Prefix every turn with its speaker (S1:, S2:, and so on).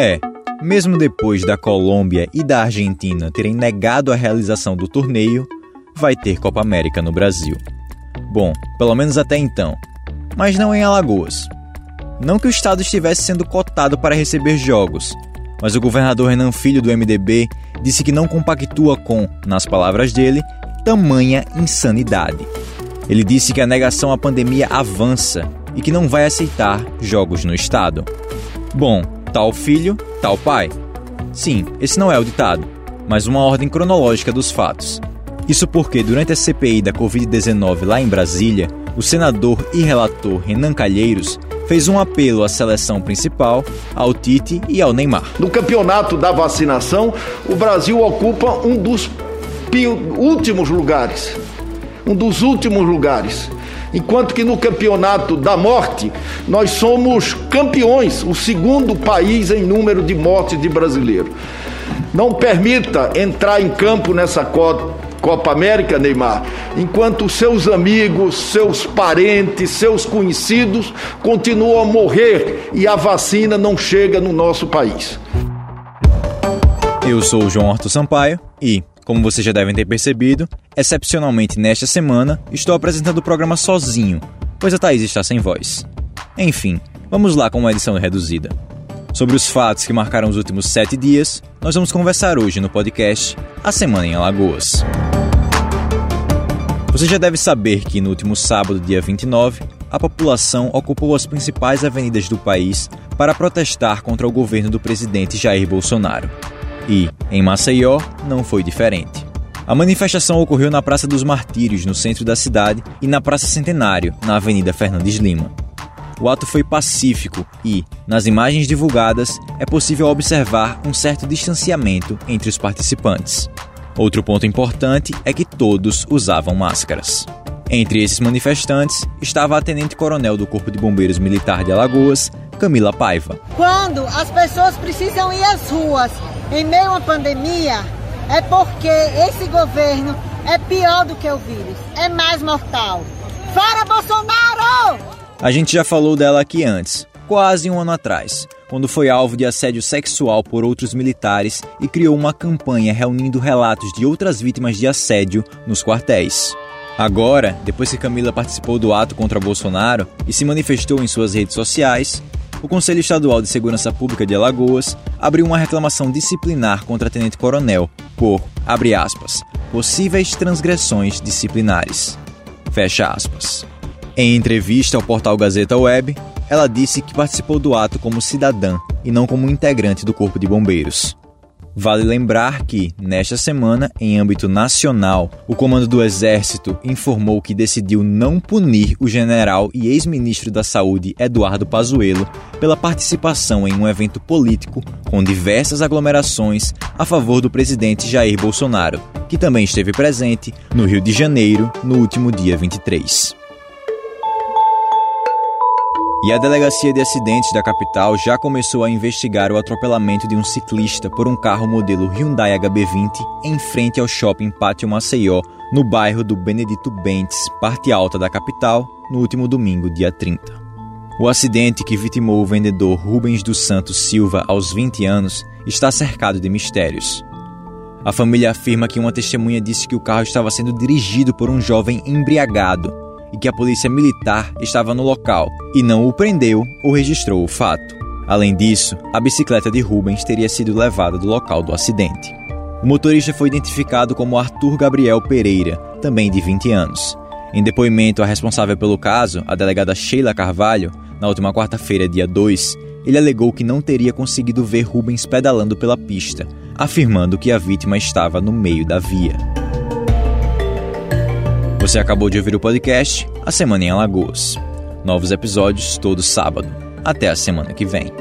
S1: É, mesmo depois da Colômbia e da Argentina terem negado a realização do torneio, vai ter Copa América no Brasil. Bom, pelo menos até então. Mas não em Alagoas. Não que o estado estivesse sendo cotado para receber jogos, mas o governador Renan Filho do MDB disse que não compactua com, nas palavras dele, tamanha insanidade. Ele disse que a negação à pandemia avança e que não vai aceitar jogos no estado. Bom, tal filho, tal pai. Sim, esse não é o ditado, mas uma ordem cronológica dos fatos. Isso porque, durante a CPI da Covid-19 lá em Brasília, o senador e relator Renan Calheiros fez um apelo à seleção principal, ao Tite e ao Neymar.
S2: No campeonato da vacinação, o Brasil ocupa um dos últimos lugares. Um dos últimos lugares. Enquanto que no campeonato da morte, nós somos campeões, o segundo país em número de mortes de brasileiro. Não permita entrar em campo nessa Copa América, Neymar, enquanto seus amigos, seus parentes, seus conhecidos continuam a morrer e a vacina não chega no nosso país.
S1: Eu sou o João Arthur Sampaio e, como vocês já devem ter percebido, excepcionalmente nesta semana estou apresentando o programa sozinho, pois a Thaís está sem voz. Enfim, vamos lá com uma edição reduzida. Sobre os fatos que marcaram os últimos sete dias, nós vamos conversar hoje no podcast A Semana em Alagoas. Você já deve saber que no último sábado, dia 29, a população ocupou as principais avenidas do país para protestar contra o governo do presidente Jair Bolsonaro. E, em Maceió, não foi diferente. A manifestação ocorreu na Praça dos Martírios, no centro da cidade, e na Praça Centenário, na Avenida Fernandes Lima. O ato foi pacífico e, nas imagens divulgadas, é possível observar um certo distanciamento entre os participantes. Outro ponto importante é que todos usavam máscaras. Entre esses manifestantes estava a tenente-coronel do Corpo de Bombeiros Militar de Alagoas, Camila Paiva.
S3: Quando as pessoas precisam ir às ruas em meio à pandemia, é porque esse governo é pior do que o vírus, é mais mortal. Fora Bolsonaro!
S1: A gente já falou dela aqui antes, quase um ano atrás, quando foi alvo de assédio sexual por outros militares e criou uma campanha reunindo relatos de outras vítimas de assédio nos quartéis. Agora, depois que Camila participou do ato contra Bolsonaro e se manifestou em suas redes sociais, o Conselho Estadual de Segurança Pública de Alagoas abriu uma reclamação disciplinar contra Tenente Coronel por, abre aspas, possíveis transgressões disciplinares. Fecha aspas. Em entrevista ao portal Gazeta Web, ela disse que participou do ato como cidadã e não como integrante do Corpo de Bombeiros. Vale lembrar que, nesta semana, em âmbito nacional, o Comando do Exército informou que decidiu não punir o general e ex-ministro da Saúde Eduardo Pazuello pela participação em um evento político com diversas aglomerações a favor do presidente Jair Bolsonaro, que também esteve presente no Rio de Janeiro no último dia 23. E a Delegacia de Acidentes da capital já começou a investigar o atropelamento de um ciclista por um carro modelo Hyundai HB20 em frente ao shopping Pátio Maceió, no bairro do Benedito Bentes, parte alta da capital, no último domingo, dia 30. O acidente que vitimou o vendedor Rubens dos Santos Silva aos 20 anos está cercado de mistérios. A família afirma que uma testemunha disse que o carro estava sendo dirigido por um jovem embriagado e que a polícia militar estava no local e não o prendeu ou registrou o fato. Além disso, a bicicleta de Rubens teria sido levada do local do acidente. O motorista foi identificado como Arthur Gabriel Pereira, também de 20 anos. Em depoimento à responsável pelo caso, a delegada Sheila Carvalho, na última quarta-feira, dia 2, ele alegou que não teria conseguido ver Rubens pedalando pela pista, afirmando que a vítima estava no meio da via. Você acabou de ouvir o podcast A Semana em Alagoas. Novos episódios todo sábado. Até a semana que vem.